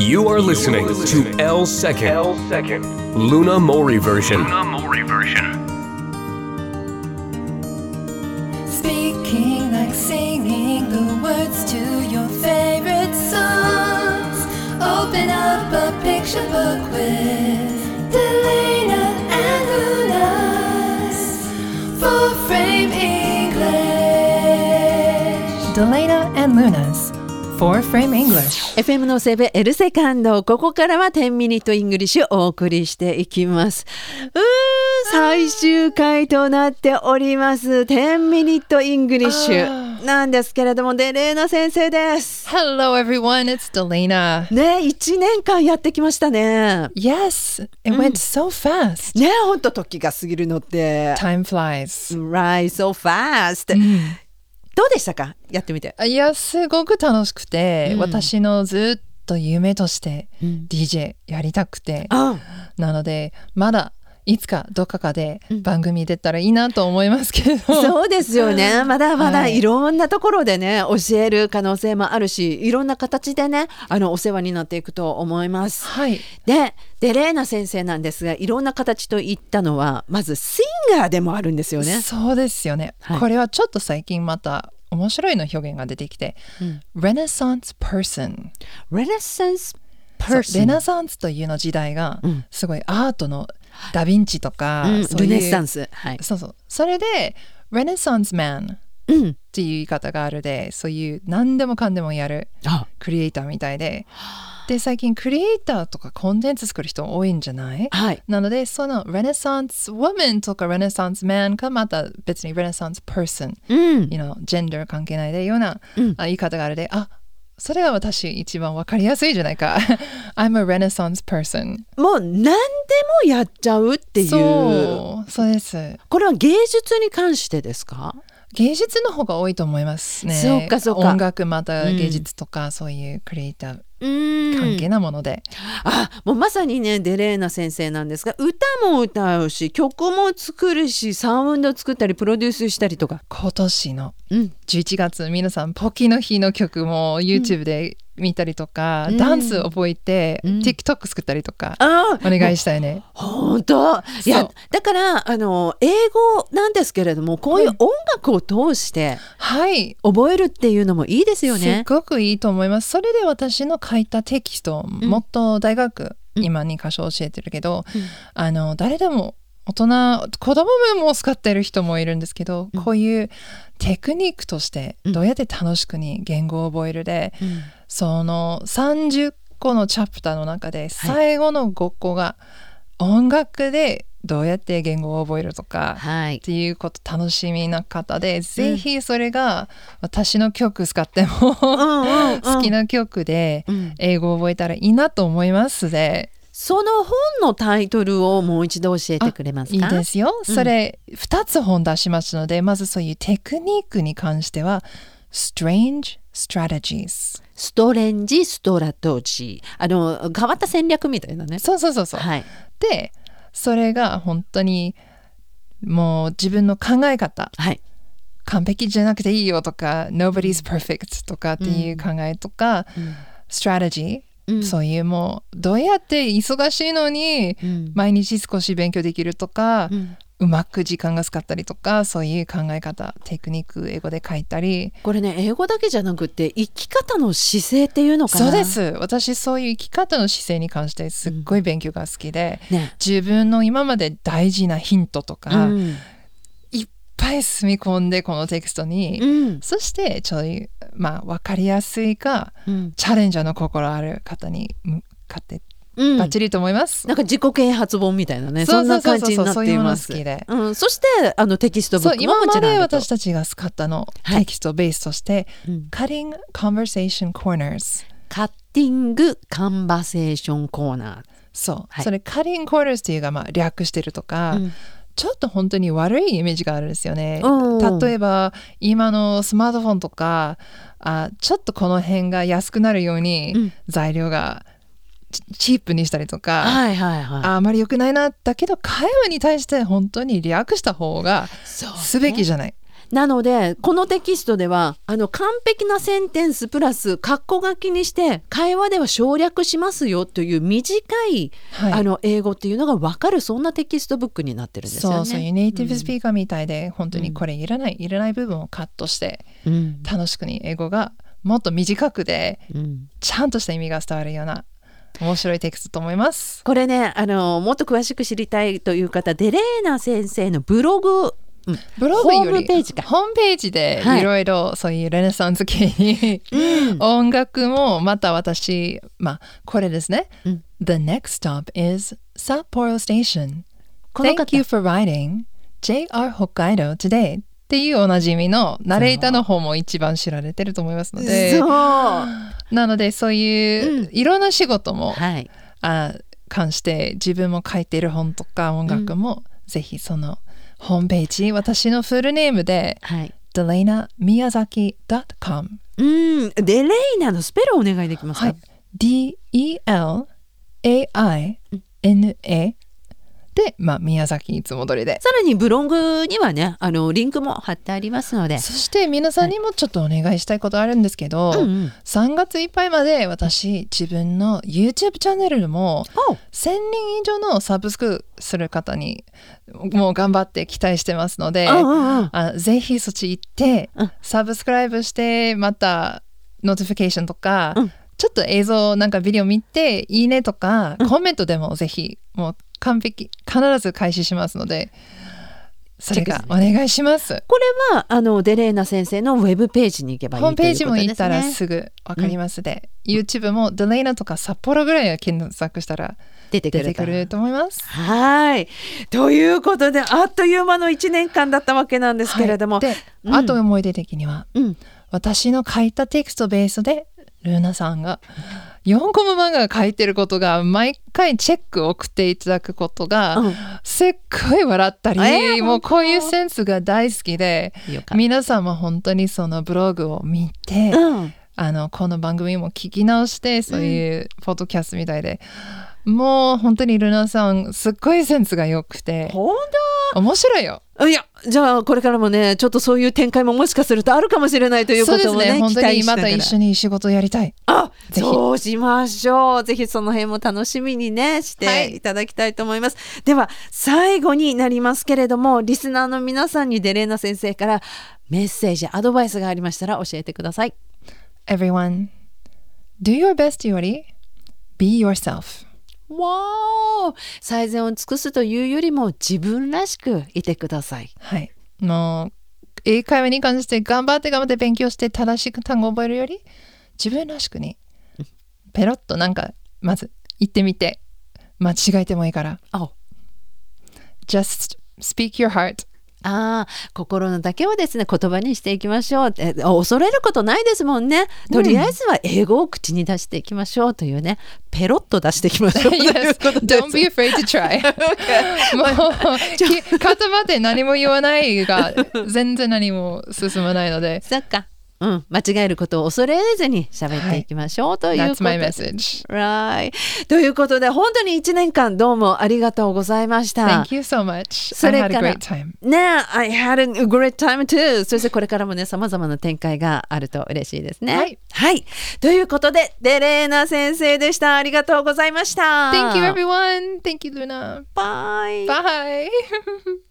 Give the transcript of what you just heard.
You are listening to L Second, L second. Luna Mori version. Luna Mori version. Speaking like singing the words to your favorite songs. Open up a picture book with Four frame English. FM のセベエルセカンド。ここからは10 Minute English お送りしていきます。うー最終回となっております。10 Minute English。なんですけれども Delana 先生です。Hello, everyone. It's Delana. ね1年間やってきましたね。Yes, it went so fast. ねほんと時が過ぎるのって。Time flies. Right so fast、どうでしたか？やってみていや、すごく楽しくて、私のずっと夢としてうん DJ やりたくて、あなので、まだいつかどっかかで番組出たらいいなと思いますけど。そうですよね。まだまだはいいろんなところでね、教える可能性もあるし、いろんな形でね、あのお世話になっていくと思います。はい。で、デレーナ先生なんですが、いろんな形といったのは、まずシンガーでもあるんですよね。そうですよね、はいこれはちょっと最近また面白いの表現が出てきて、Renaissance person レナサンスそうレナンサンスというの時代がうん。すごいアートのダ・ヴィンチとか、うん。そういうルネッサンス。はい。そうそう。それで Renaissance man っうん。ていう言い方があるでそういう何でもかんでもやるあ、クリエイターみたいでで最近クリエイターとかコンテンツ作る人多いんじゃない？はい。なのでその Renaissance woman とか Renaissance man かまた別に Renaissance person うん。you know, ジェンダー関係ないでような、うんあ言い方があるで、あそれが私一番わかりやすいじゃないか。I'm a Renaissance person. もう何でもやっちゃうっていう。そう、そうです。これは芸術に関してですか？芸術の方が多いと思いますね。そうかそうか。音楽また芸術とか、そういうクリエイター。うん関係なもので。あもうまさにねデレーナ先生なんですが歌も歌うし曲も作るしサウンド作ったりプロデュースしたりとか、今年のうん、11月皆さんポキの日の曲も YouTube で見たりとか、うんダンス覚えて、うん TikTok 作ったりとか、あお願いしたいね。本当？いやだからあの英語なんですけれどもこういう音楽を通してはい。覚えるっていうのもいいですよね。ごくいいと思います。それで私の書いたテキスト、もっと大学、うん。今2箇所教えてるけど、うん。あの誰でも大人子供も使ってる人もいるんですけど、こういうテクニックとしてうん。どうやって楽しくに言語を覚えるで、うん。その30個のチャプターの中で最後の5個が音楽でどうやって言語を覚えるとか、はい。っていうこと楽しみな方で、ぜひそれが私の曲使っても、うんうんうん。好きな曲でうん。英語を覚えたらいいなと思いますで、その本のタイトルをもう一度教えてくれますか？いいですよ。うん。それ2つ本出しますので、まずそういうテクニックに関しては Strange Strategies ストレンジストラトジー。あの変わった戦略みたいなね。そうそうそうそう。はい。でそれが本当にもう自分の考え方。はい。完璧じゃなくていいよとか Nobody's perfect とかっていう考えとか、うん。そういうもうどうやって忙しいのにうん。毎日少し勉強できるとか、ううんまく時間が使ったりとかそういう考え方テクニック英語で書いたり。これね英語だけじゃなくて生き方の姿勢っていうのかな？そうです。私そういう生き方の姿勢に関してすっごい勉強が好きで、ね。自分の今まで大事なヒントとか、うん。いっぱい積み込んでこのテキストに、うん。そしてちょいまあ分かりやすいかうん。チャレンジャーの心ある方に向かってうんバッチリと思います。なんか自己啓発本みたいなねそんな感じになっています。好きで。うん、そしてあのテキストブックも今まで私たちが使ったの、はい。テキストベースとして、うん。Cutting Conversation Corners Cutting Conversation Corner。そう、はい。それ Cutting Corners っていうがまあ略してるとか、うん。ちょっと本当に悪いイメージがあるんですよね。うん。例えば今のスマートフォンとかあちょっとこの辺が安くなるように、うん。材料がチ cheap にしたりとか、はいはいはい。ああまり良くないなだけど会話に対して本当に略した方がすべきじゃない。なのでこのテキストではあの完璧なセンテンスプラス括弧書きにして会話では省略しますよという短い、はい。あの英語っていうのが分かるそんなテキストブックになってるんですよね。そうそういうネイティブスピーカーみたいで、本当にこれいらない、いらない部分をカットしてうん。楽しくに英語がもっと短くでうん。ちゃんとした意味が伝わるような面白いテキストと思います。これねあのもっと詳しく知りたいという方デレーナ先生のブログブログよりホームページか。ホームページではい。いろいろそういうレネサンス系に、音楽もまた私まあこれですね、うん。The next stop is Sapporo Station. Thank you for riding JR 北海道 today. っていうおなじみのナレーターの方も一番知られてると思いますので。そうなのでそういう、いろんな仕事もはい。あ関して自分も書いてる本とか音楽も、ぜひそのホームページ私のフルネームではい。Delenamiyazaki.com うんデレイナのスペルをお願いできますか、はい。D-E-L-A-I-N-A で、まあ、宮崎いつも通りで。さらにブログにはねあのリンクも貼ってありますので。そして皆さんにもちょっとお願いしたいことあるんですけど、うんうん。3月いっぱいまで私自分の YouTube チャンネルもお1000人以上のサブスクする方にもう頑張って期待してますので、うんうんうん。あぜひそっち行って、うん。 subscribe してまた notification とか、うん。ちょっと映像なんかビデオ見ていいねとか、コメントでもぜひもう完璧必ず返ししますのでそれがお願いします。これはあのデレーナ先生のウェブページに行けばいいホームページも行ったらすぐわかります。で、YouTube もデレイナとか札幌ぐらいは検索したら出てくる出てくると思います。はい。ということであっという間の1年間だったわけなんですけれども、はい。で、うん。あと思い出的にはうん、私の書いたテキストベースでルーナさんが4コマ漫画が書いてることが毎回チェックを送っていただくことが、うん。すっごい笑ったり、えーもうこういうセンスが大好きで皆さんも本当にそのブログを見て、たうん。あのこの番組も聞き直してそういうポッドキャストみたいで、もう本当にルナさんすっごいセンスが良くて。ほん面白いよ。といやじゃあこれからもねちょっとそういう展開ももしかするとあるかもしれないということもねね本当にまた一緒に仕事やりたい。あそうしましょう。ぜひその辺も楽しみにねしはい。ていただきたいと思います、では最後になりますけれどもリスナーの皆さんにデレーナ先生からメッセージアドバイスがありましたら教えてください。Everyone, do your best より be yourself. わー最善を尽くすというよりも自分らしくいてください。はい。もう英会話に関して頑張って頑張って勉強して正しく単語を覚えるより自分らしくにペロッとなんかまず言ってみて間違えてもいいから。あ just speak your heart あー心のだけをですね言葉にしていきましょう。え恐れることないですもんね。とりあえずは英語を口に出していきましょうというねペロッと出していきましょうという yes こと です。Don't be afraid to try. もう き固まって何も言わないが全然何も進まないので。そっかうん、間違えることを恐れずに喋っていきましょうというこ that's と my で message Right. ということで本当に1年間どうもありがとうございました。thank you so much それから a great time ね I had a great time too. そしてこれからもね、様々な展開があると嬉しいですね。はい。はい。ということで、デレーナ先生でした。ありがとうございました。thank you everyone thank you Luna Bye. bye